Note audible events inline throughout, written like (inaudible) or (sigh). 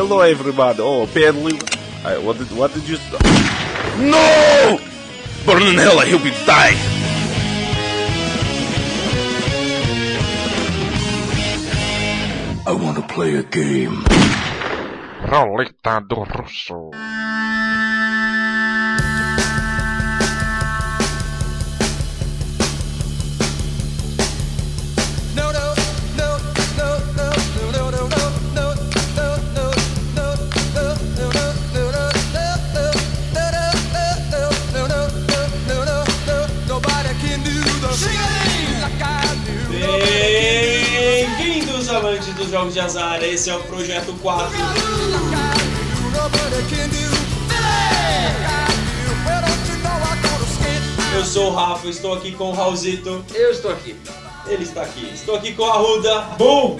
Hello, everybody. Oh, apparently, I, what did what did you? No! Burn in hell, I hope you die. I want to play a game. Roleta do Russo. Jogos de azar. Esse é o Projeto 4. Eu sou o Rafa, estou aqui com o Raulzito. Eu estou aqui. Ele está aqui. Estou aqui com a Ruda. Bum!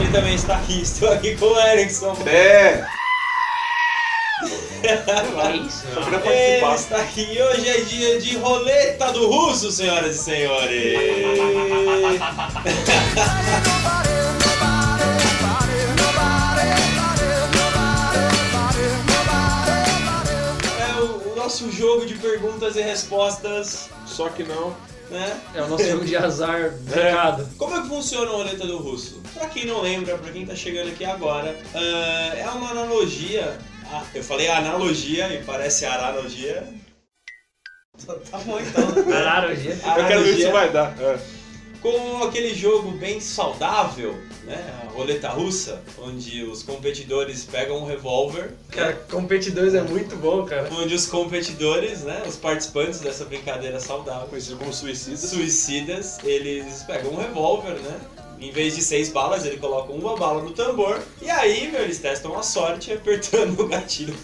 Ele também está aqui. Estou aqui com o Erickson. É, (laughs) É isso. Ele está aqui. Hoje é dia de roleta do russo, senhoras e senhores. (laughs) nosso jogo de perguntas e respostas, Só que não. né? É o nosso jogo de azar (laughs) brincado. Como é que funciona a roleta do russo? Pra quem não lembra, pra quem tá chegando aqui agora, ah, é uma analogia. Ah, eu falei analogia e parece analogia. (laughs) Tá bom então. Analogia. Eu quero ver se vai dar. É. Com aquele jogo bem saudável, né? A roleta russa, onde os competidores pegam um revólver, Cara, competidores é muito bom, cara. onde os competidores, né? Os participantes dessa brincadeira saudável, Conhecido como suicida. suicidas, eles pegam um revólver, né? Em vez de seis balas, ele coloca uma bala no tambor. E aí, meu, eles testam a sorte apertando (laughs) o gatilho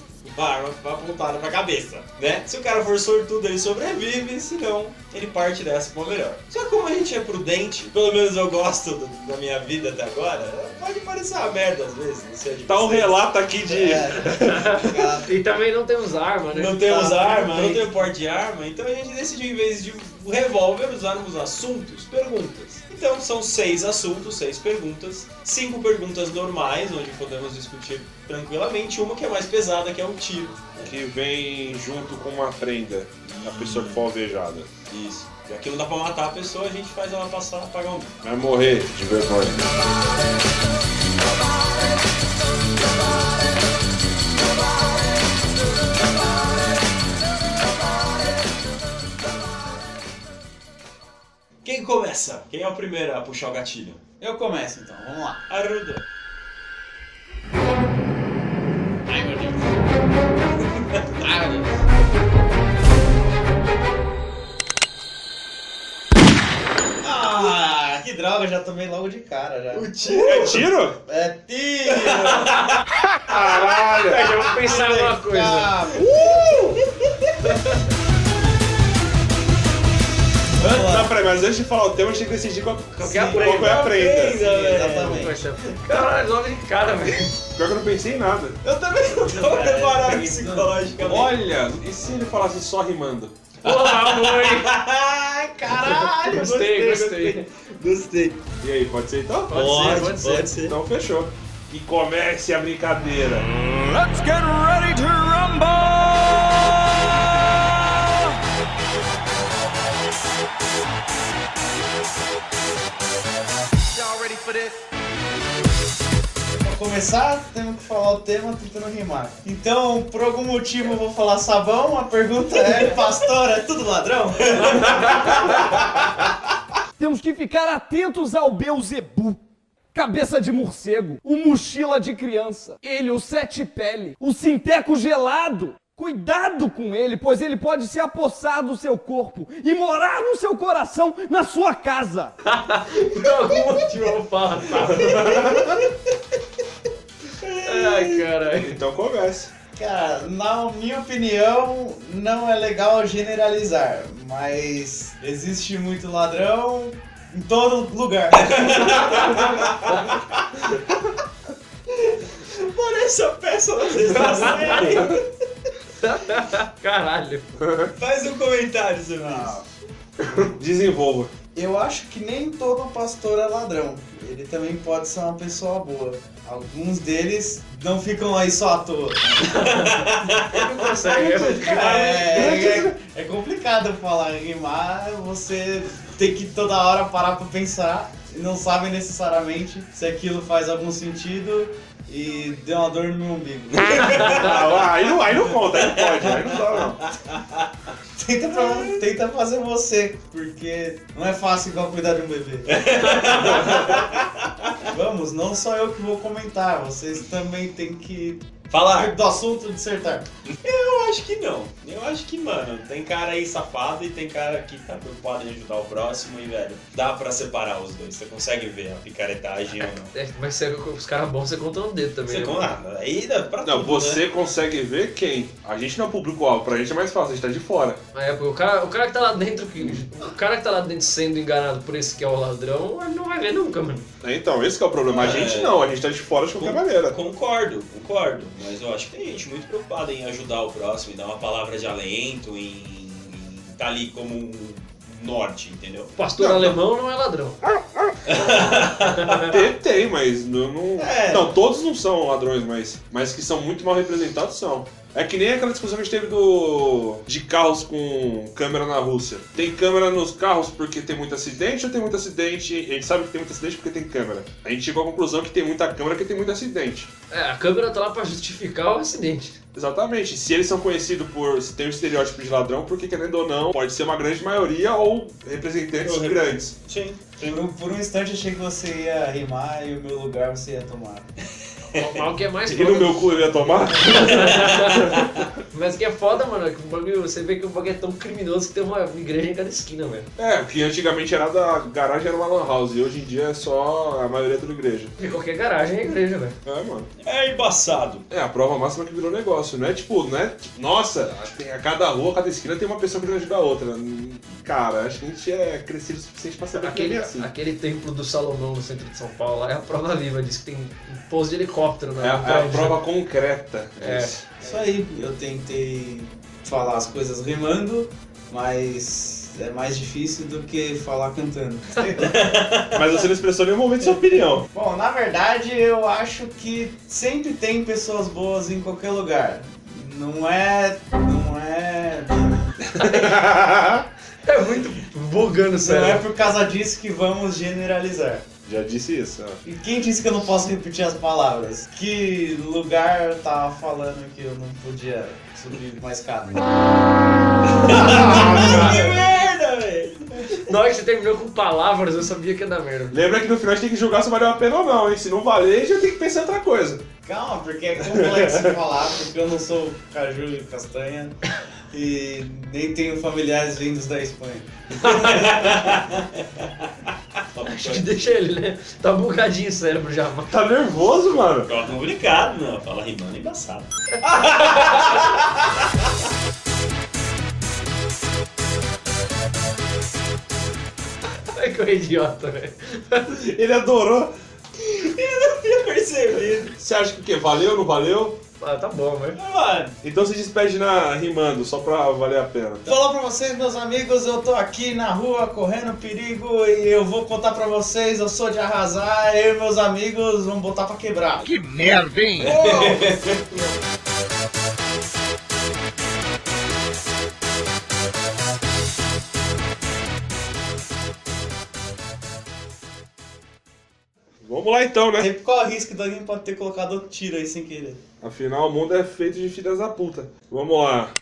arma apontada pra cabeça, né? Se o cara for sortudo, ele sobrevive, se não, ele parte dessa com melhor. Só que como a gente é prudente, pelo menos eu gosto do- da minha vida até agora, pode parecer uma merda às vezes, não sei de Tá um relato aqui de. (laughs) E também não temos arma, né? Não temos Tá, arma, não perfeito. tem porte de arma, então a gente decidiu, em vez de revólver, usarmos assuntos, perguntas. Então são seis assuntos, seis perguntas, cinco perguntas normais, onde podemos discutir tranquilamente, uma que é mais pesada, que é o tiro. Que vem junto com uma prenda. A pessoa que for alvejada. Isso. Já que não dá pra matar a pessoa, a gente faz ela passar a pagar um. Vai morrer de vergonha. Começa? Quem é o primeiro a puxar o gatilho? Eu começo então, vamos lá. Arruda. Ai, meu Deus. Ai, meu Deus. Ah, que droga, já tomei logo de cara já. O tiro? É tiro? É tiro! (laughs) Caralho! Eu já vou pensar numa coisa. (laughs) Não, peraí, mas antes de falar o tema, a gente tem que decidir qual, Qual é a qual prenda? que é a prenda. Exatamente. Caralho, logo de cara, velho. Pior que eu não pensei em nada. Eu também não tô É, preparado isso. psicologicamente. Olha, e se ele falasse só rimando? Porra, (laughs) mãe. Caralho! Gostei, gostei. Gostei. E aí, pode ser então? Pode ser, pode ser. ser. Então fechou. Que comece a brincadeira. Let's get ready to rumble! Pra começar, temos que falar o tema tentando rimar. Então, por algum motivo eu vou falar sabão, a pergunta é, (laughs) pastor, é tudo ladrão? (laughs) Temos que ficar atentos ao Beuzebu. Cabeça de morcego, o mochila de criança, ele, o sete pele, o sinteco gelado. Cuidado com ele, pois ele pode se apossar do seu corpo e morar no seu coração, na sua casa. Por algum motivo eu vou falar. tá? Ai, caralho. Então comece. Cara, na minha opinião, não é legal generalizar, mas existe muito ladrão em todo lugar. Parece a peça da sexta série. (laughs) Caralho. Faz um comentário sobre isso. Desenvolva. Eu acho que nem todo pastor é ladrão. Ele também pode ser uma pessoa boa. Alguns deles não ficam aí só à toa. Ele consegue. É, é, é complicado falar rimar, você tem que toda hora parar pra pensar e não sabe necessariamente se aquilo faz algum sentido e deu uma dor no meu umbigo. (laughs) Ah, aí, não, aí não conta, aí não pode, aí não dá não. tenta, pra- tenta fazer você, porque não é fácil igual cuidar de um bebê. (laughs) Vamos, não só eu que vou comentar, vocês também têm que Falar. do assunto dissertar. Eu acho que não. Eu acho que, mano, tem cara aí safado e tem cara que tá preocupado em ajudar o próximo e, velho, dá pra separar os dois. Você consegue ver a picaretagem ou não. É, mas se os caras bons, você conta no dedo também. Você né? conta. Aí dá pra Não, tudo, você né? consegue ver quem? A gente não é público-alvo, pra gente é mais fácil, a gente tá de fora. É, porque o cara, o cara que tá lá dentro, que, o cara que tá lá dentro sendo enganado por esse que é o ladrão, ele não vai ver nunca, mano. Então, esse que é o problema. A É. gente não, a gente tá de fora de qualquer maneira. Concordo, concordo. Mas eu acho que tem gente muito preocupada em ajudar o próximo, em dar uma palavra de alento, em estar tá ali como um norte, entendeu? O pastor alemão não é ladrão. Tem, tem, mas não, não- É. não, todos não são ladrões, mas, mas que são muito mal representados são. É que nem aquela discussão que a gente teve do de carros com câmera na Rússia. Tem câmera nos carros porque tem muito acidente ou tem muito acidente? A gente sabe que tem muito acidente porque tem câmera. A gente chegou à conclusão que tem muita câmera porque tem muito acidente. É, a câmera tá lá pra justificar o acidente. Exatamente. Se eles são conhecidos por se tem um estereótipo de ladrão, porque querendo ou não, pode ser uma grande maioria ou representantes rep- grandes. Sim. Por um, por um instante achei que você ia rimar e o meu lugar você ia tomar. (laughs) Mal que é mais E no meu cu eu ia tomar? (laughs) Mas o que é foda, mano, é que o bagulho, você vê que o bagulho é tão criminoso que tem uma igreja em cada esquina, velho. É, que antigamente era da garagem era uma lan house e hoje em dia é só a maioria da igreja. Porque qualquer garagem é igreja, velho. É, mano. É embaçado. É, a prova máxima que virou negócio, não é tipo, não é tipo, nossa, tem- a cada rua, a cada esquina tem uma pessoa querendo ajudar a outra. Cara, acho que a gente é crescido o suficiente pra saber que é Aquele, assim. aquele templo do Salomão no centro de São Paulo lá é a prova viva, diz que tem um pouso de helicóptero na É, a- é a prova concreta. É. disso. Isso aí, eu tentei falar as coisas rimando, mas é mais difícil do que falar cantando. (laughs) Mas você não expressou nenhum momento sua opinião. Bom, na verdade, eu acho que sempre tem pessoas boas em qualquer lugar. Não é. Não é. (laughs) É muito bugando, Não é por causa disso que vamos generalizar. Já disse isso, ó. E quem disse que eu não posso repetir as palavras? Que lugar tava falando que eu não podia subir uma escada? (laughs) que merda, velho. Na hora que você terminou com palavras, eu sabia que ia dar merda. Lembra que no final a gente tem que julgar se valeu a pena ou não, hein? Se não valer, a gente tem que pensar em outra coisa. Calma, porque é complexo de falar, porque eu não sou caju e castanha e nem tenho familiares vindos da Espanha. (laughs) Acho que deixa ele, né? Tá bugadinho o cérebro já, mano. Tá nervoso, mano? Ó, complicado, não. Fala rimando é embaçado. Ai, (laughs) que eu idiota, velho. Ele adorou. Eu percebi. Você acha que o quê? Valeu ou não valeu? Ah, tá bom, velho. Mano, Então se despede na rimando, só pra valer a pena. Falar pra vocês, meus amigos, eu tô aqui na rua correndo perigo e eu vou contar pra vocês, eu sou de arrasar, eu e meus amigos vamos botar pra quebrar. Que merda, hein? (laughs) Vamos lá então, né? Aí qual o risco de alguém pode ter colocado outro tiro aí sem querer? Afinal, o mundo é feito de filhas da puta. Vamos lá.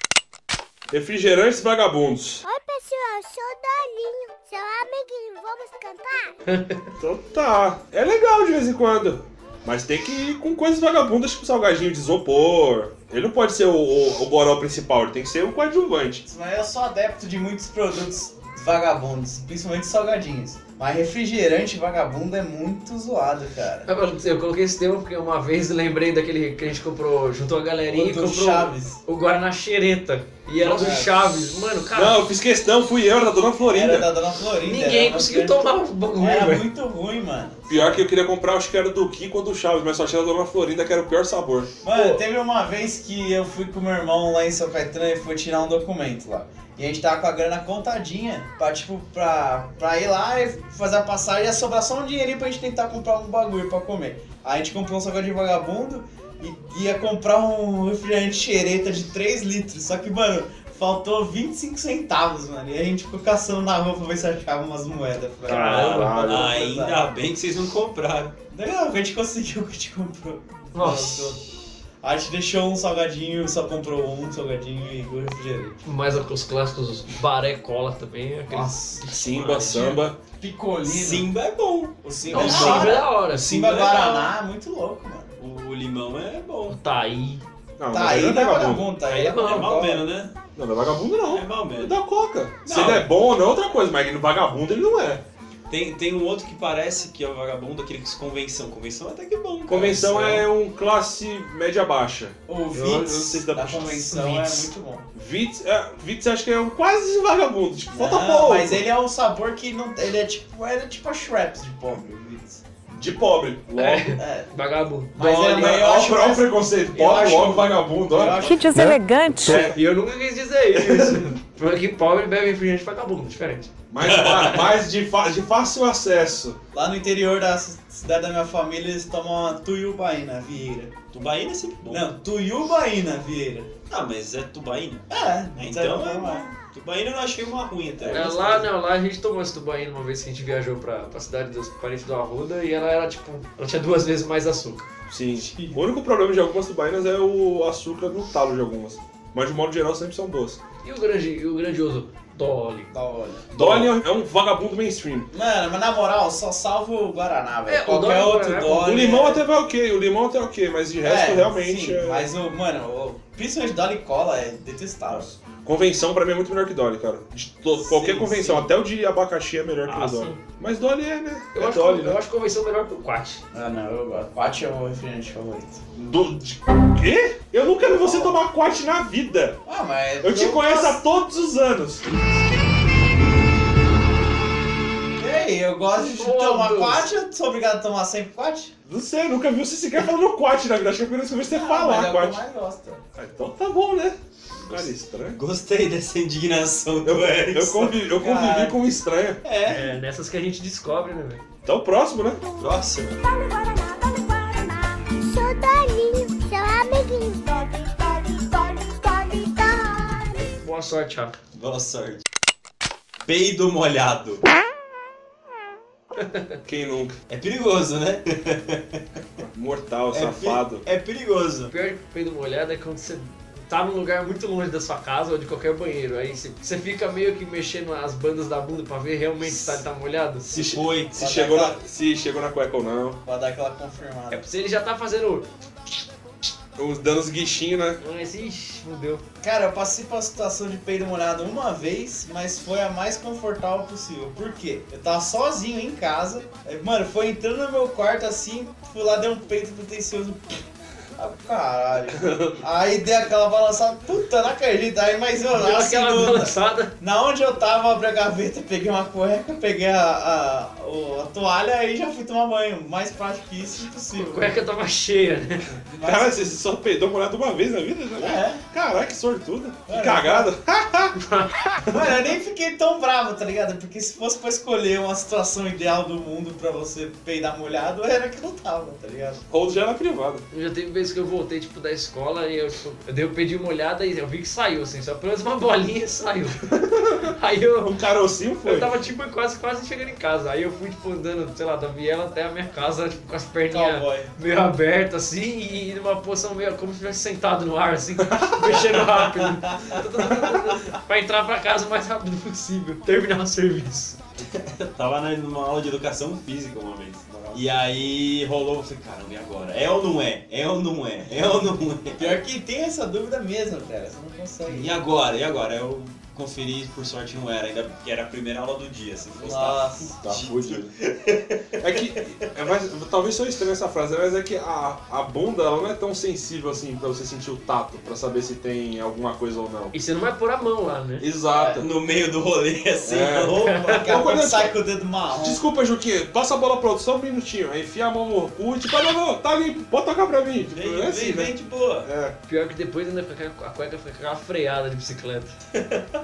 Refrigerantes vagabundos. Oi, pessoal, eu sou o Dolinho, seu amiguinho. Vamos cantar? (laughs) Então tá. É legal de vez em quando. Mas tem que ir com coisas vagabundas, tipo salgadinho de isopor. Ele não pode ser o, o, o goró principal, ele tem que ser o coadjuvante. Mas eu sou adepto de muitos produtos vagabundos, principalmente salgadinhos. Mas refrigerante vagabundo é muito zoado, cara. Eu eu coloquei esse tema porque uma vez lembrei daquele que a gente comprou, juntou a galerinha O e do comprou Chaves. o Guaraná Xereta. E era do Nossa. Chaves. Mano, cara, Não, eu fiz questão, fui eu, era da Dona Florinda. Era da Dona Florinda. ninguém conseguiu uma- tomar o bagulho, Era velho. muito ruim, mano. Pior que eu queria comprar, acho que era do Kiko ou do Chaves, mas só tinha da Dona Florinda, que era o pior sabor. Mano, teve uma vez que eu fui com meu irmão lá em São Caetano e foi tirar um documento lá. E a gente tava com a grana contadinha pra, tipo, pra, pra ir lá e fazer a passagem. Ia sobrar só um dinheirinho pra gente tentar comprar um bagulho pra comer. Aí a gente comprou um salgadinho vagabundo e ia comprar um refrigerante xereta de 3 litros. Só que, mano, faltou 25 centavos, mano. E a gente ficou caçando na rua pra ver se achava umas moedas. pra- Caralho. Ainda bem que vocês não compraram. Não, a gente conseguiu o que a gente comprou. Nossa. A gente deixou um salgadinho, só comprou um salgadinho e o refrigerante. Mais os clássicos baré cola também. Aquele... Nossa, Simba, samba. picolino. Simba é bom. O Simba Não, é o da Simba é hora. da hora. O Simba Simba é Guaraná é muito louco, mano. O limão é bom. O Taí. Não, Tá mas aí, não é vagabundo. vagabundo, tá aí. Aí é é bom, É mal menos, né? Não, não é vagabundo não. É mal Ele menos. dá coca. Se Não. ele é bom ou não é outra coisa, mas no vagabundo ele não é. Tem, tem um outro que parece que é o vagabundo, aquele que convenção. Convenção é até que bom. cara. Convenção é um classe média baixa. O Eu- eu não Vitz sei se dá da pra- convenção Vitz. é muito bom. Vitz, é, Vitz acho que é um quase vagabundo. Tipo, falta pouco. Mas ele é um sabor que não. Ele é tipo. Ele é tipo a Schweppes de pobre, o Vitz. De pobre. Logo. É, É. vagabundo. Mas Olha, é, mas eu acho mais- preconceito. eu Pobre, acho- logo vagabundo. eu Olha. acho- Que deselegante. É, e eu nunca quis dizer isso. (laughs) Porque pobre bebe refrigerante vagabundo, diferente. Mais, fa- mais de, de fácil acesso. Lá no interior da cidade da minha família, eles tomam a Tuiubaína, Vieira. Tubaína é sempre bom. Não, Tuiubaína, Vieira. Ah, mas é tubaína. É, Então é é bom. Tubaína eu não achei uma ruim até. É, lá, não, lá a gente tomou esse tubaína uma vez que a gente viajou pra, pra cidade dos parentes do Arruda e ela era tipo. Ela tinha duas vezes mais açúcar. Sim. O único problema de algumas tubainas é o açúcar no talo de algumas. Mas de modo geral sempre são doces. E o, grande, e o grandioso Dolly. Hora. Dolly é um vagabundo mainstream. Mano, mas na moral, só salvo o Guaraná, velho. É, o Qualquer Dolly outro Guaraná é bom. Dolly. O limão é- até vai ok, o limão até ok, mas de resto é, realmente sim, é... Mas o, mano, o, principalmente Dolly Cola é detestável. Convenção pra mim é muito melhor que Dolly, cara. De to- Sim, qualquer convenção, sim. até o de abacaxi é melhor que Ah, o Dolly. sim. Mas Dolly é, né? Eu, é acho, Dolly, eu né? acho convenção melhor que o Quat. Ah, não, eu gosto. Quat é o refrigerante favorito. Do, de, quê? Eu nunca vi você tomar quat na vida. Ah, mas. Eu te conheço há todos os anos. Ei, eu gosto de Todos. tomar Quat, eu sou obrigado a tomar sempre Quat? Não sei, eu nunca vi você sequer falando quat na vida. Acho que é a primeira vez que eu vi você Ah, mas falar é o que eu quat. mais gosto. Ah, então tá bom, né? Cara, estranho. Gostei dessa indignação do Eu, eu, convivi, eu convivi com um estranho. É. É nessas que a gente descobre, né, velho? Então próximo, né? Próximo. Sou Dolinho, seu amiguinho. Boa sorte, Rafa. Boa sorte. Peido molhado. (laughs) Quem nunca? É perigoso, né? Mortal, É, safado. pe- é perigoso. O pior que peido molhado é quando você tá num lugar muito longe da sua casa ou de qualquer banheiro. Aí você, você fica meio que mexendo as bandas da bunda pra ver realmente se tá, tá molhado. Se foi. Se chegou, dar na, se chegou na cueca ou não. Pra dar aquela confirmada. É, se ele já tá fazendo. Os dando os guichinhos, né? Mas, ixi, fudeu. Cara, eu passei por uma situação de peido molhado uma vez, mas foi a mais confortável possível. Por quê? Eu tava sozinho em casa. Mano, foi entrando no meu quarto assim, fui lá, dei um peito pretencioso. Ah, caralho. Aí dei aquela balançada, puta, não acredito. Aí, mas eu assim, aquela no- balançada. na onde eu tava, abri a gaveta, peguei uma cueca, peguei a, a, o- a toalha e já fui tomar banho. Mais prático que isso, A impossível. cueca tava cheia, né? Mas- Cara, você só peidou molhado uma vez na vida? Né? É. Caralho, que sortudo. Que É. cagada. (laughs) Mano, eu nem fiquei tão bravo, tá ligado? Porque se fosse pra escolher uma situação ideal do mundo pra você peidar molhado, era que não tava, tá ligado? Hold já era privado. Já teve vezes que eu voltei, tipo, da escola e eu, tipo, eu dei o pedi uma olhada e eu vi que saiu, assim, só pelo menos uma bolinha e saiu. (laughs) Aí eu, Um carocinho foi. eu tava, tipo, quase, quase chegando em casa. Aí eu fui, tipo, andando, sei lá, da viela até a minha casa, tipo, com as perninhas Cowboy. meio abertas, assim, e numa posição meio como se tivesse sentado no ar, assim, (laughs) mexendo rápido. (laughs) pra entrar pra casa o mais rápido possível, terminar o serviço. Eu (laughs) tava na- numa aula de educação física uma vez. E aí rolou, eu falei, caramba, e agora? É ou não é? É ou não é? É ou não é? Pior que tem essa dúvida mesmo, cara. Você não consegue. E agora? E agora? Eu conferi, por sorte não era, ainda que era a primeira aula do dia. Se fosse Nossa. Tá fudido. É que. É mais, talvez sou estranho essa frase, mas é que a, a bunda ela não é tão sensível assim pra você sentir o tato, pra saber se tem alguma coisa ou não. E você não vai pôr a mão lá, né? Exato. no meio do rolê, assim. É. Opa, (laughs) daqui a Ô, pouco quando- sai com o dedo marrom. Desculpa, Juquinha, passa a bola pra outro só um minutinho. Aí enfia a mão no cu e tipo, não, não, tá limpo, pode tocar pra mim. Tipo, Vem, é assim, vem, né? vem de boa. É. Pior que depois ainda a cueca fica aquela freada de bicicleta. (laughs)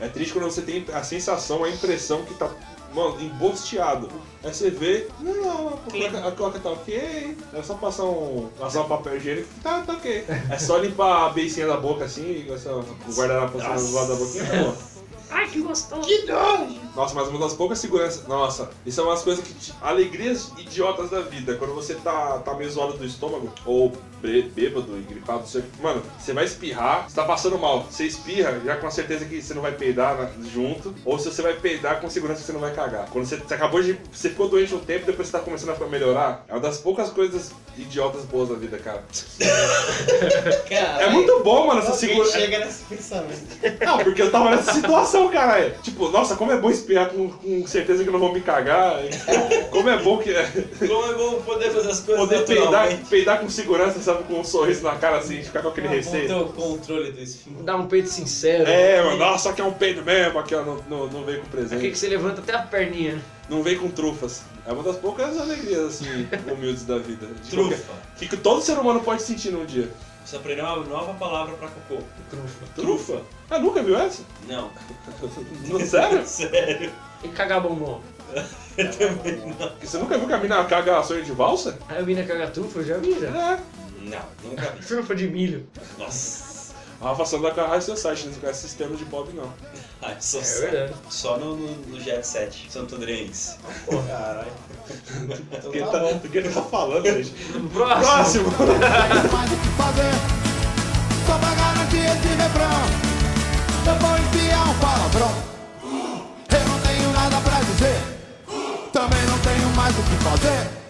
É triste quando você tem a sensação, a impressão que tá mano, embosteado. Aí você vê, não, a coca, a tá ok, é só passar um. passar um papel higiênico, tá, tá ok. É só limpar a beicinha da boca assim, essa, o guardanapo assim do lado da boquinha, tá bom. Que gostoso. Nossa, mas uma das poucas seguranças. Nossa, isso é umas coisas que. te- Alegrias idiotas da vida. Quando você tá, tá meio zoado do estômago, ou bê- bêbado e gripado, você. Mano, você vai espirrar, você tá passando mal. Você espirra, já com a certeza que você não vai peidar na- junto. Ou se você vai peidar, com segurança que você não vai cagar. Quando você, você acabou de. Você ficou doente um tempo, depois você tá começando a melhorar. É uma das poucas coisas idiotas boas da vida, cara. (laughs) É muito bom, mano, essa segurança. chega nesse pensamento. Não, porque eu tava nessa situação, caralho. Tipo, nossa, como é bom espirrar com, com certeza que não vou me cagar. (laughs) Como é bom que é Como é bom poder fazer as coisas poder peidar, peidar com segurança, sabe? Com um sorriso na cara assim, ficar com aquele É receio. ter o controle do esfíncter. Dá um peito sincero. É, mano, nossa, aqui é um peido mesmo, aqui ó, não, não, não veio com presente. que você levanta até a perninha. Não veio com trufas. É uma das poucas alegrias, assim, (laughs) humildes da vida. De Trufa. qualquer- Que, que todo ser humano pode sentir num dia. Você aprendeu uma nova palavra pra cocô. Trufa. Trufa? Ah, nunca viu essa? Não. (laughs) Sério? (laughs) Sério. E cagar bombom. (laughs) Eu também não. Você nunca viu que a mina caga sonho de valsa? Aí eu vi na cagar trufa, eu já vi já. É. Não, nunca vi. Trufa de milho. Nossa. A Rafa Sandra com a High Society, não conhece sistema de pobre não. (laughs) Ai, só, É verdade. só no, no, no Jet 7, Santo Andrense. Caralho. O que, ele tá tá, o que ele tá falando, gente? (laughs) Próximo. Próximo! mais o que fazer. Só pra garantir esse refrão, eu vou enfiar um palavrão. Eu não tenho nada pra dizer, também não tenho mais o que fazer.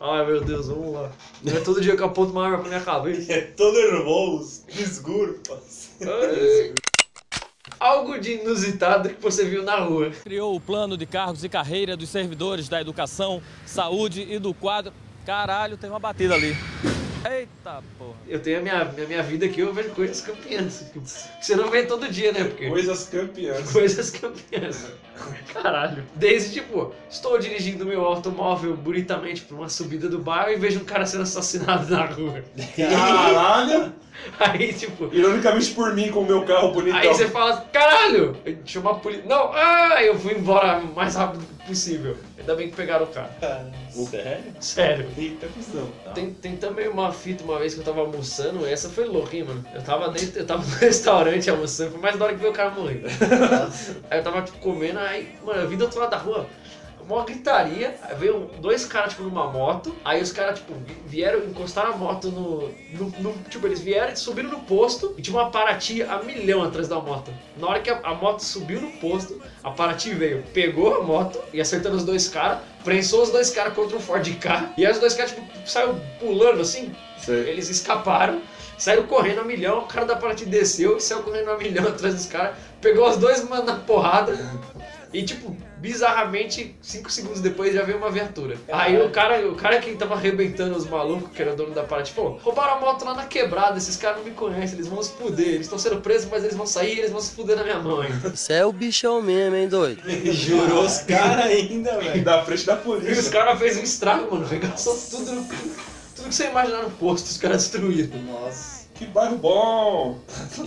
Ai meu Deus, vamos lá. Não é todo dia que eu aponto uma arma pra minha cabeça. É tô nervoso, desgurpas. Ai. Algo de inusitado que você viu na rua. criou o plano de cargos e carreira dos servidores da educação, saúde e do quadro. Caralho, tem uma batida ali. Eita porra. Eu tenho a minha, minha, minha vida aqui, eu vejo coisas campeãs. Que você não vê todo dia, né? Porque Coisas campeãs. coisas campeãs. Caralho. Desde, tipo, estou dirigindo meu automóvel bonitamente por uma subida do bairro e vejo um cara sendo assassinado na rua. Caralho! (laughs) Aí, tipo, Ironicamente por mim, com o meu carro bonitão. Aí você fala, caralho! Chama a polícia. Não, ah, eu fui embora o mais rápido possível. Ainda bem que pegaram o cara. Sério? Sério. Eita, cuzão. Tem, tem também uma fita uma vez que eu tava almoçando, essa foi louca, hein, mano. Eu tava dentro, eu tava no (laughs) restaurante almoçando, foi mais da hora que ver o cara morrer. aí eu tava, tipo, comendo, aí, mano, eu vi do outro lado da rua. Uma gritaria, veio dois caras, tipo, numa moto, aí os caras, tipo, vi- vieram, encostaram a moto no, no, no- Tipo, eles vieram e subiram no posto e tinha uma Paraty a milhão atrás da moto. Na hora que a, a moto subiu no posto, a Paraty veio, pegou a moto e acertando os dois caras, prensou os dois caras contra um Ford K, e aí os dois caras, tipo, saiu pulando assim, Sei. eles escaparam, saíram correndo a milhão, o cara da Paraty desceu e saiu correndo a milhão (laughs) atrás dos caras, pegou os dois mano na porrada e tipo, bizarramente, cinco segundos depois já veio uma viatura. Aí o cara, o cara que tava arrebentando os malucos, que era o dono da Paraty, falou, roubaram a moto lá na quebrada, esses caras não me conhecem, eles vão se fuder, eles estão sendo presos, mas eles vão sair e eles vão se fuder na minha mão ainda. Você é o bichão mesmo, hein, doido? (laughs) Jurou os caras ainda, velho. Da frente da E os polícia. caras fez um estrago, mano, regaçou tudo, tudo que você imaginar no posto, os caras destruíram. Nossa. Que bairro bom! Que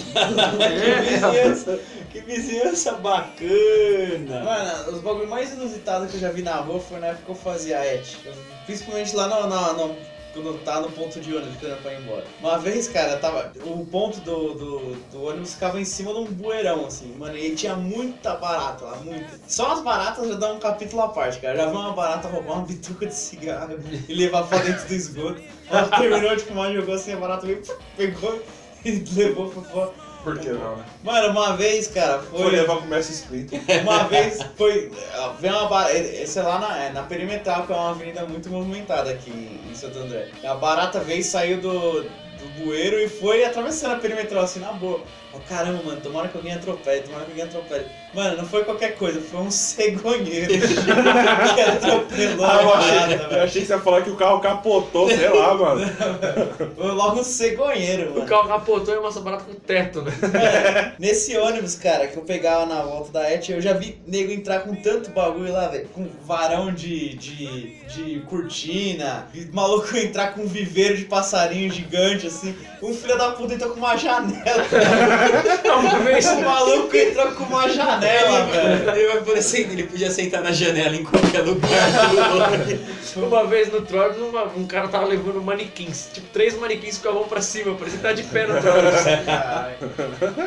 vizinhança, que vizinhança bacana. Mano, os bagulho mais inusitados que eu já vi na rua foi na época que eu fazia ética. Principalmente lá no, no, no- quando tá no ponto de ônibus, quando eu pra ir embora. Uma vez, cara, tava. O ponto do, do, do ônibus ficava em cima de um bueirão, assim, mano, e tinha muita barata lá, muita. Só as baratas já dá um capítulo à parte, cara. Já vi uma barata roubar uma bituca de cigarro e levar pra dentro do esgoto. Ela terminou de fumar, jogou assim, a barata veio, pegou e levou pra fora. Por que não, né? Mano, uma vez, cara, Foi levar pro Mestre Splinter. (laughs) uma vez foi. Veio uma barata. Esse é lá na, é na Perimetral, que é uma avenida muito movimentada aqui em Santo André. A barata veio e saiu do, do bueiro e foi atravessando a perimetral assim na boa. Oh, caramba, mano, tomara que alguém atropele, tomara que alguém atropele. Mano, não foi qualquer coisa, foi um cegonheiro que (laughs) atropelou Ah, eu a achei, parada, eu velho. achei que você ia falar que o carro capotou, sei lá, (laughs) mano. Foi logo um cegonheiro, O mano. carro capotou e massa barata com teto, né? (laughs) Nesse ônibus, cara, que eu pegava na volta da ET, eu já vi nego entrar com tanto bagulho lá, velho. Com varão de, de, de cortina, maluco entrar com um viveiro de passarinho gigante, assim. Um filho da puta entrou com uma janela. (laughs) Uma vez, O maluco entrou com uma janela, velho. Ele vai poder sentar, ele podia sentar na janela em qualquer lugar (laughs) uma vez no Trolls, um cara tava levando manequins. Tipo, três manequins com a mão pra cima, parecia que tava de pé no Trolls.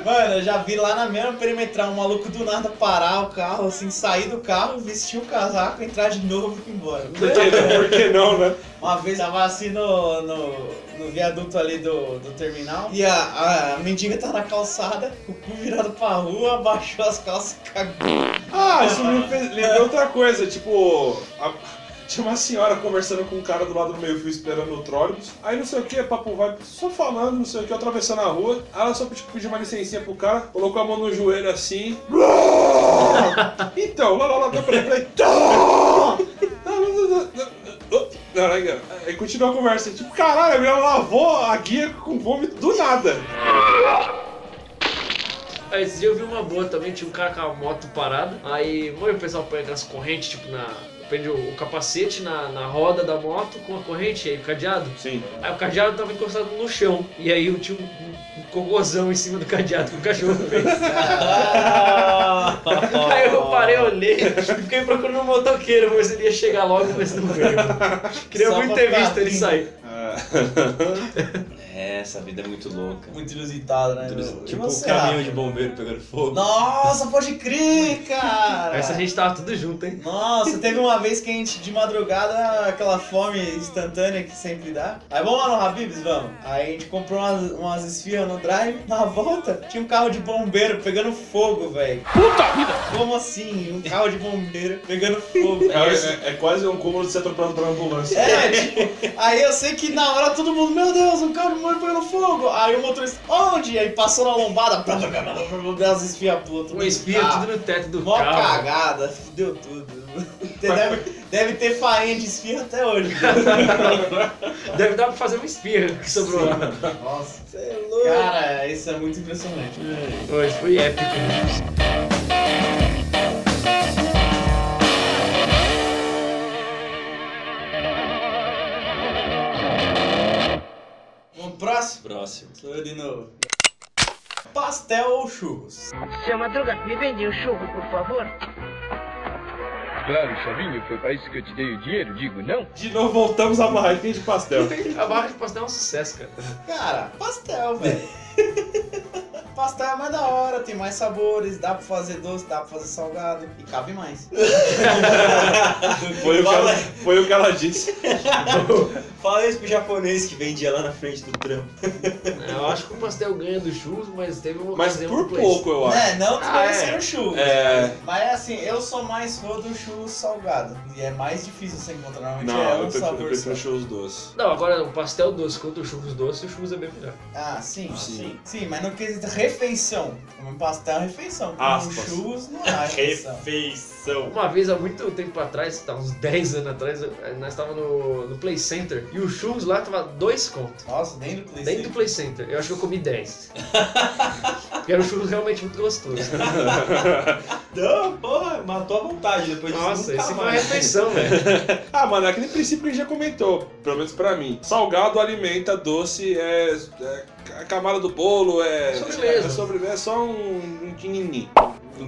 (laughs) Mano, eu já vi lá na mesma perimetral um maluco do nada parar o carro, assim, sair do carro, vestir o casaco, entrar de novo e ir embora. Por que, por que não, né? Uma vez tava assim no, no, no viaduto ali do, do terminal e a, a, mendiga tá na calçada, o cu virado pra rua, abaixou as calças e cagou. Ah, isso me fez, lembrou outra coisa, tipo. a- tinha uma senhora conversando com um cara do lado do meio fio esperando o trólebus. Aí não sei o que, papo vai, só falando, não sei o que, atravessando a rua. Aí ela só tipo, pediu uma licencinha pro cara, colocou a mão no joelho assim. (laughs) então, lá lá lá, falei, "Tá!" Aí continua a conversa, tipo, caralho, a menina lavou a guia com vômito do nada. Aí esse dia eu vi uma boa também, tinha um cara com a moto parada. Aí, mano, o pessoal põe aquelas correntes, tipo, na. Prende o, capacete na, na roda da moto com a corrente, aí o cadeado. Sim. Aí o cadeado tava encostado no chão. E aí eu tinha um, um, um cocôzão em cima do cadeado que o cachorro fez. (laughs) aí eu parei, olhei e fiquei procurando um motoqueiro, se ele ia chegar logo, mas não veio. Queria Só muito ter visto ele sair. (laughs) É, essa vida é muito louca. Muito inusitado, né? E Tipo o caminhão de bombeiro pegando fogo. Nossa, pode crer, (laughs) cara! Essa a gente tava tudo junto, hein? Nossa, teve uma vez que a gente, de madrugada, aquela fome instantânea que sempre dá. Aí vamos lá no Habibs, vamos. Aí a gente comprou umas, umas esfirras no drive. Na volta, tinha um carro de bombeiro pegando fogo, velho. Puta vida! Como assim? Um carro de bombeiro pegando fogo. É, é- é quase um cúmulo de ser atropelado por ambulância. É, tipo, aí eu sei que na hora todo mundo, meu Deus, um carro de bombeiro pegando fogo. Aí o motorista, onde? Aí passou na lombada, as esfirras pulas. Uma espinha Ah, tudo no teto do Mó carro. cagada, fudeu tudo. (laughs) Deve, deve ter farinha de esfirra até hoje. (laughs) Deve dar pra fazer uma espirra que sobrou lá. Nossa, você é louco. Cara, isso é muito impressionante. Hoje foi épico. Próximo? Próximo. Sou eu de novo. Pastel ou churros? Seu Madruga, me vende um churro, por favor. Claro, Chavinho, foi para isso que eu te dei o dinheiro, digo não? De novo voltamos à barraquinha de pastel. (laughs) A barra de pastel é um sucesso, cara. Cara, pastel, velho. (laughs) pastel é mais da hora, tem mais sabores, dá pra fazer doce, dá pra fazer salgado e cabe mais. (laughs) Foi o, que ela, foi o que ela disse. (laughs) Fala isso pro japonês que vendia lá na frente do trampo. Eu acho que o pastel ganha do churros, mas teve uma Mas por pouco, eu acho. É, não Ah, desmerecendo é. o churros. É. Mas é assim, eu sou mais fã do churros salgado. E é mais difícil você encontrar. Normalmente Não, é eu um prefiro, eu sabor prefiro só. churros doces. Não, agora o pastel doce contra o churros doce, o churros é bem melhor. Ah, sim. Sim. Sim, mas no quesito refeição. Um pastel é uma refeição. Aspas. churros não é refeição. Refeição. Uma vez, há muito tempo atrás, tá, uns 10 anos atrás, eu- nós tava no, no Play Center e o churros lá tava dois contos. Nossa, dentro do Dentro do PlayStation. Play Center. Eu acho que eu comi 10. (laughs) Porque era um churros realmente muito gostoso. (laughs) Não, porra, matou a vontade depois disso. Nossa, esse foi uma refeição, (laughs) velho. Ah, mano, é aquele princípio que a gente já comentou, pelo menos pra mim. Salgado alimenta, doce é, é a camada do bolo, é. Sobremesa. É, sobremesa, é só um, um quinini. Um. É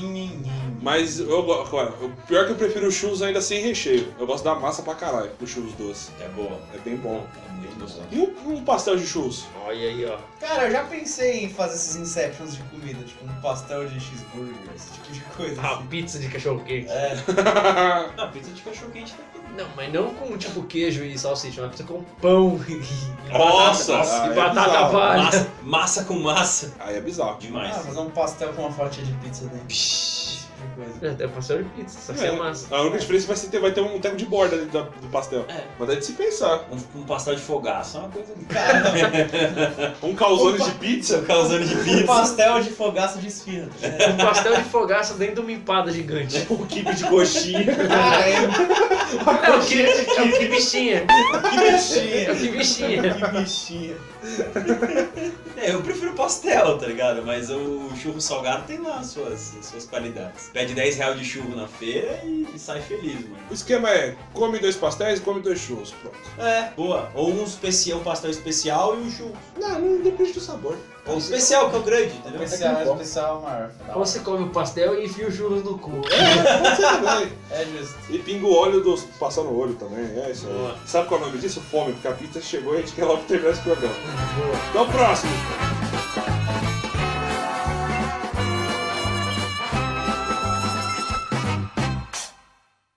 um. Mas eu gosto. O pior é que eu prefiro o churros ainda sem recheio. Eu gosto da massa pra caralho, o churros doce. É boa. É bem bom. É gostoso. E um, um pastel de churros? Olha aí, ó. Cara, eu já pensei em fazer esses inceptions de comida, tipo um pastel de cheeseburger, esse tipo de coisa. A assim. pizza de cachorro quente. É, (laughs) Ah, pizza de cachorro quente tá Não, mas não com tipo queijo e salsicha, uma pizza com pão e, Nossa, batata, e é batata bizarro. palha. Massa, massa com massa. Aí é bizarro. Demais. ah, fazer um pastel com uma fatia de pizza dentro. Psh, coisa. É, é pastel de pizza, só que sem É, massa. A única diferença vai ser ter, vai ter um teco de borda dentro da- do pastel. É. Mas é de se pensar. Um, um pastel de fogaço é uma coisa. (laughs) (laughs) Um calzone de pizza. Causando de Um pizza. pastel de fogaço de esfirra. ligado? (laughs) Um pastel de fogaça dentro de uma empada gigante. Um kibe de coxinha. Cara, é É o que, é o que bichinha. que É bichinha. o que bichinha. Que bichinha. (laughs) É, eu prefiro pastel, tá ligado? Mas o churro salgado tem lá as suas, as suas qualidades. Pede 10 reais de churro na feira e, e sai feliz, mano. O esquema é: come dois pastéis, come dois churros. Pronto. É, boa. Ou um, especial, um pastel especial e um churro. Não, não depende do sabor. Ou especial, que é o grande, entendeu? Especial, é especial maior. Ou você come o pastel e enfia o churros no cu. Também. É justo. E pinga o óleo dos. passar no olho também. É isso aí. Sabe qual é o nome disso? Fome, porque a pizza chegou e a gente quer logo terminar esse programa. Boa. Então, próximo.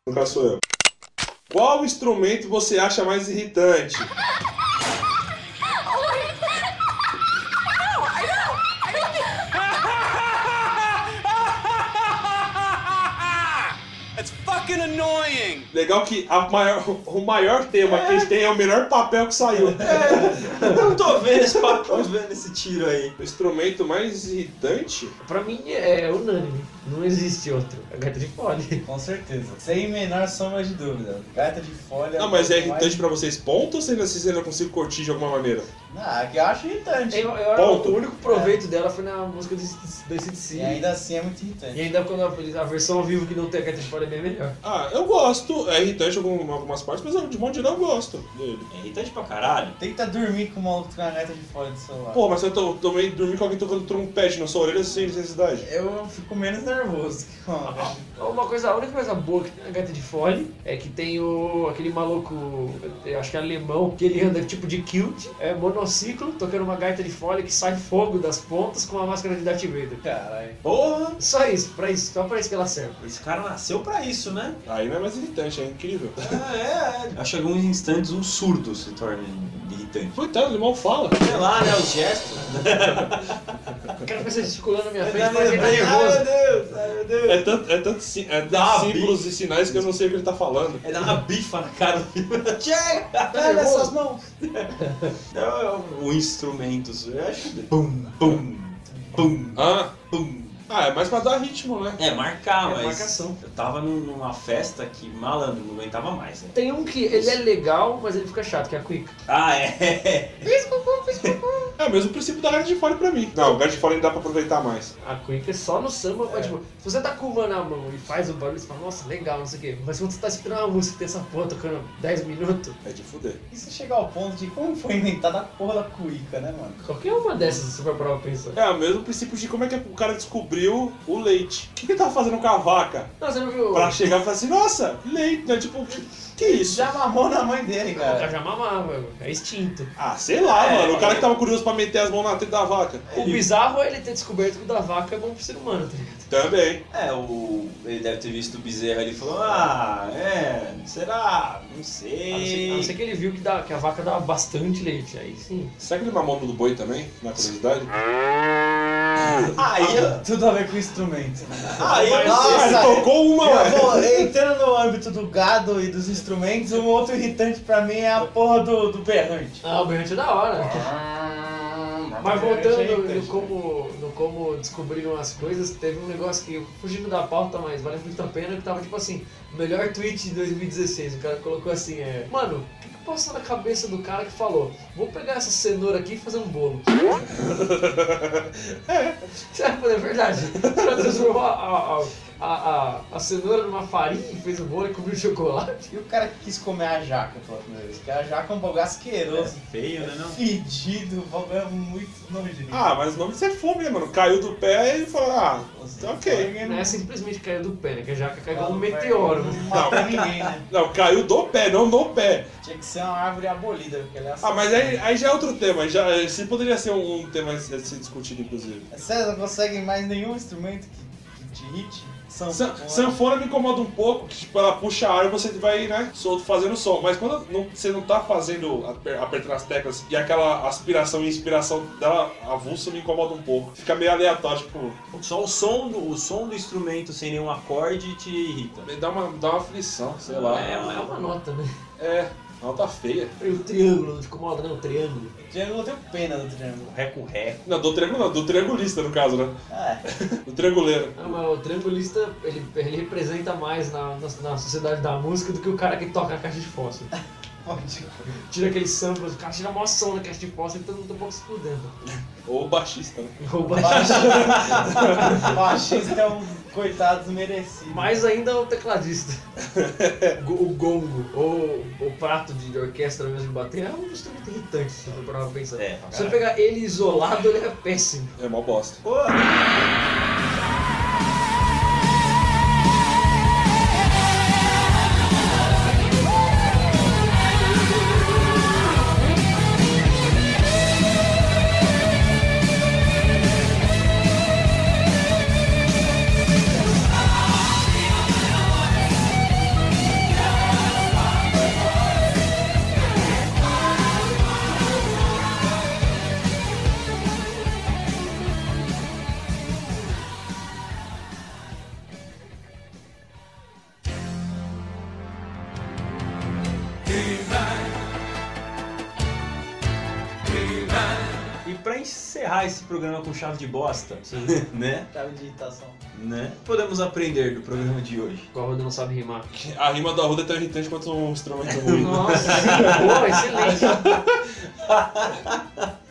No caso sou eu. Qual instrumento você acha mais irritante? Annoying! Legal que a maior- o maior tema que eles têm é o melhor papel que saiu. Eu não tô vendo esse papo, tô vendo esse tiro aí. O instrumento mais irritante? Pra mim é unânime. Não existe outro. A gaita de fole. Com certeza. Sem menor sombra de dúvida. Gaita de folha. Não, mas é mais- irritante pra vocês, ponto, ou você ainda, vocês ainda conseguem curtir de alguma maneira? Ah, que eu acho irritante. Eu, eu, Ponto. o único proveito dela foi na música do ACDC. E ainda assim é muito irritante. E ainda quando a, a versão ao vivo que não tem a de fole é bem melhor. Ah, eu gosto. É irritante em algum- algumas partes, mas eu, de modo geral eu gosto dele. É irritante pra caralho. Tenta dormir com o maluco com a gaita de folha do celular. Pô, mas eu tô, também dormi com alguém tocando trompete na sua orelha sem necessidade. Eu fico menos nervoso que a (laughs) de Uma coisa, a única coisa boa que tem na gaita de fole é que tem o aquele maluco, eu acho que é alemão, que ele anda tipo de kilt, é monociclo, tocando uma gaita de fole que sai fogo das pontas com a máscara de Darth Vader. Caralho. Porra! Só isso, pra isso, só pra isso que ela serve. Esse cara nasceu pra isso, né? Aí não é mais irritante, é incrível. Ah, é, é. Acho que alguns instantes um surdo se torna irritante. Coitado, ele mal fala. Sei lá, né? Os gestos. O cara começa gesticulando na minha frente, Ai, tá meu nervoso. Deus, ai, meu Deus. É tanto, é tanto, si- é tanto símbolos e sinais que eu não sei o que ele tá falando. É dar uma bifa na cara do (laughs) Chega! Tá Pega essas mãos! Não, é o instrumento, eu acho. Bum, bum, bum, Ah, bum. Ah, é mais pra dar ritmo, né? É, marcar, É, mas. marcação. Eu tava num- numa festa que malandro, não aguentava mais, né? Tem um que ele é legal, mas ele fica chato, que é a Quick. Ah, é. (laughs) É o mesmo princípio da gaita de fole pra mim. Não, o gaita de fole ainda dá pra aproveitar mais. A Quick é só no samba, mas tipo, se você tá com uma na mão e faz o barulho, você fala, nossa, legal, não sei o quê. Mas quando você tá escutando uma música e tem essa porra tocando 10 minutos, É de fuder. E se chegar ao ponto de como foi inventada a porra da cuíca, né, mano? qualquer uma dessas você vai pra pensar. É o mesmo princípio de como é que o cara descobriu o leite. O que, que ele tava fazendo com a vaca? Não, você não viu? Pra chegar e falar assim, nossa, leite, né? Tipo, que isso? Já mamou na mãe dele, O cara já mamava, é instinto. Ah, sei lá, É, mano. O cara é. que tava curioso pra meter as mãos na teta da vaca. O bizarro é ele ter descoberto que o da vaca é bom pro ser humano, tá ligado? Também. É, o. Ele deve ter visto o bezerro ali e falou: Ah, é, será? Não A não, ser, sei. a não ser que ele viu que, dá, que a vaca dá bastante leite, aí sim. Será que ele mamou no do boi também? Na curiosidade? (laughs) Aí, eu- Tudo a ver com o instrumento. aí eu Nossa, Ah, tocou uma, ué. vou- entrando no âmbito do gado e dos instrumentos, um outro irritante pra mim é a porra do, do berrante. Ah, o berrante é da hora. Mas voltando no como, no como descobriram as coisas, teve um negócio que, fugindo da pauta, mas vale muito a pena, que tava tipo assim, melhor tweet de 2016. O cara colocou assim, é. Mano, passou na cabeça do cara que falou? Vou pegar essa cenoura aqui e fazer um bolo. (laughs) (laughs) é, é verdade. Transformou a, a, a, a, a cenoura numa farinha e fez um bolo e cobriu de chocolate. E o cara que quis comer a jaca pela primeira vez? Porque a jaca é um bagulho asqueroso, feio, né? Não? fedido, o bagulho é muito nojento. Ah, mas o nome disso é fome, né, mano? Caiu do pé e falou, ah, tá ok. Não é simplesmente caiu do pé, né? Que a jaca caiu como um Não, meteoro. Não mata ninguém, né? Não, caiu do pé, não no pé. Tinha que ser uma árvore abolida, porque ele é Ah, mas aí, aí já é outro tema. Já, esse poderia ser um, um tema a ser discutido, inclusive. César, não consegue mais nenhum instrumento que, que te irrite? San- Sanfona me incomoda um pouco, que tipo, ela puxa ar e você vai, né, solto fazendo som. Mas quando não- você não tá fazendo, aper- apertando as teclas e aquela aspiração e inspiração dela avulsa me incomoda um pouco. Fica meio aleatório, tipo, Só o som do, o som do instrumento sem nenhum acorde te irrita. me dá uma, dá uma aflição, sei lá. É, uma- é uma nota, né? É, nota feia. E o triângulo, não te incomoda, não? O triângulo. Triângulo eu tenho pena do triângulo. Ré com ré. Não, do triângulo não, do triangulista no caso, né? É. (laughs) Do trianguleiro. Não, mas o triangulista, ele, ele representa mais na, na, na sociedade da música do que o cara que toca a caixa de fósforo. Tira aqueles samples, o cara tira mó som na caixa de fósforo e todo mundo tá um pouco se fudendo. Ou o baixista, né? O baixista. (laughs) Baixista é um coitado desmerecido. Mais ainda o tecladista. (laughs) O gongo, ou o prato de, orquestra mesmo de bater, é um instrumento irritante, se for parar pra pensar. É, Se você pegar ele isolado, ele é péssimo. É mó bosta. Programa com chave de bosta, (laughs) né? Chave de irritação. né? Podemos aprender do programa de hoje. O Arruda não sabe rimar. (laughs) A rima do Arruda é tão irritante quanto um instrumento (laughs) ruim. Nossa, boa, excelente.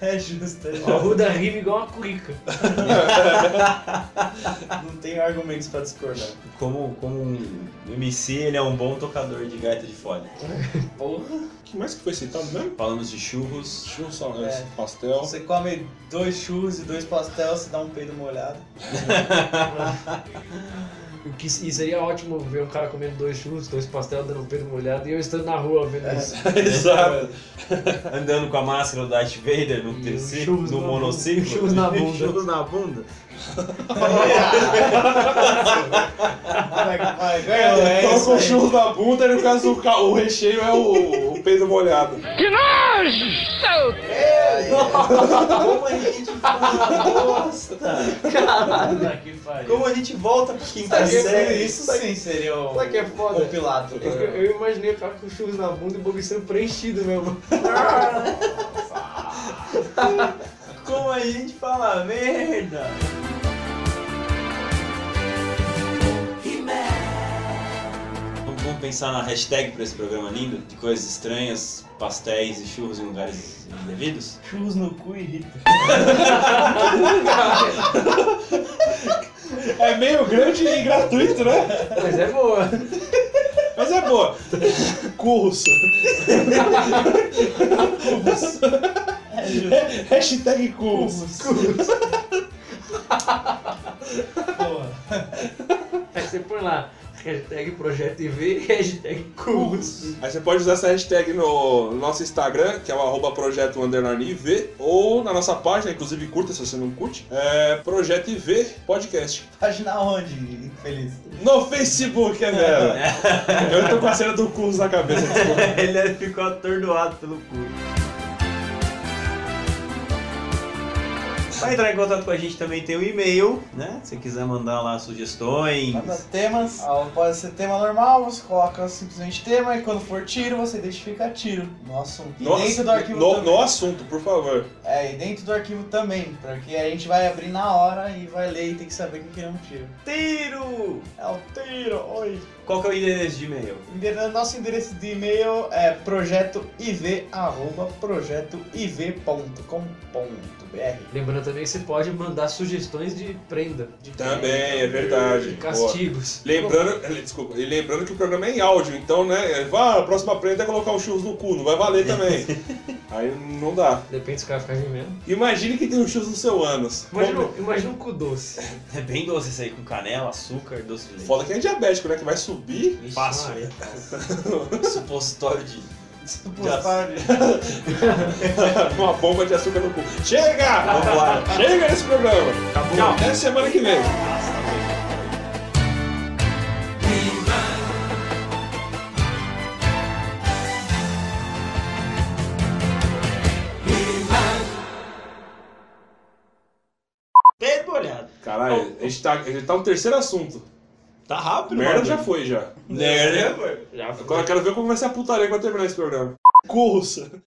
É justo, é O. Arruda rima igual uma cuica. Não tenho argumentos pra discordar. Como, como um MC, ele é um bom tocador de gaita de fole. Porra. Que mais que foi citado mesmo? Falamos de churros. Churros, É. pastel. Você come dois churros e dois pastel, você dá um peido molhado. (laughs) O que, e seria ótimo ver um cara comendo dois churros, dois pastel, dando um peito molhado e eu estando na rua vendo isso. (laughs) Exato. Andando com a máscara do Darth Vader no terceiro, churros no na monociclo. bunda. Churros na bunda. (laughs) churros na bunda. Vai, vai, ganhou, é o aí. churros na bunda e no caso o, ca- o recheio é o, Como a gente fala bosta? Caralho. Como a gente volta pra quinta Isso, série? isso sim seria o, Sabe que é foda? o Pilato. Eu, eu imaginei o cara com churros na bunda e o bagulho sendo preenchido mesmo. (laughs) Como a gente fala merda? Vamos, pensar na hashtag pra esse programa lindo, de coisas estranhas, pastéis e churros em lugares indevidos? Churros no cu irrita. É meio grande e gratuito, né? Mas é boa. Mas é boa. Curso. Hashtag cursos. Porra. Hashtag Projeto IV, hashtag curso. Aí você pode usar essa hashtag no nosso Instagram, que é o arroba projeto IV, ou na nossa página, inclusive curta se você não curte, é Projeto IV Podcast. Página onde, infeliz? No Facebook, é velho. (laughs) Eu tô com a cena do curso na cabeça. Ele ficou atordoado pelo cu. Pra entrar em contato com a gente também tem o e-mail, né? Se quiser mandar lá sugestões. Manda temas. Ah, Pode ser tema normal, você coloca simplesmente tema e quando for tiro, você identifica tiro no assunto. E Nossa, dentro do arquivo no, também. no assunto, por favor. É, e dentro do arquivo também, porque a gente vai abrir na hora e vai ler e tem que saber o que é um tiro. Tiro! É o tiro, oi. Qual que é o endereço de e-mail? Nosso endereço de e-mail é projetoiv.projetoiv.com.br Lembrando também que você pode mandar sugestões de prenda. De Também, é verdade. De castigos. Lembrando, desculpa, e lembrando que o programa é em áudio, então, né? Vá, a próxima prenda é colocar um churros no cu, não vai valer também. (laughs) Aí não dá. Depende se o cara ficar gemendo. Imagine que tem um churros no seu ânus. Imagina, um- imagina um cu doce. É bem doce isso aí, com canela, açúcar, doce de leite. Foda que é diabético, né? Que vai subir. Ixi, Fácil. Maria. (laughs) Supositório de. Supositório. (laughs) Uma bomba de açúcar no cu. Chega! Vambora. Chega nesse programa. Acabou. Até semana que vem. Gente tá, a gente tá no terceiro assunto. Tá rápido, Merda mano. já foi já. Merda já foi. Já Agora eu quero ver como vai ser a putaria vai terminar esse programa. Cursa.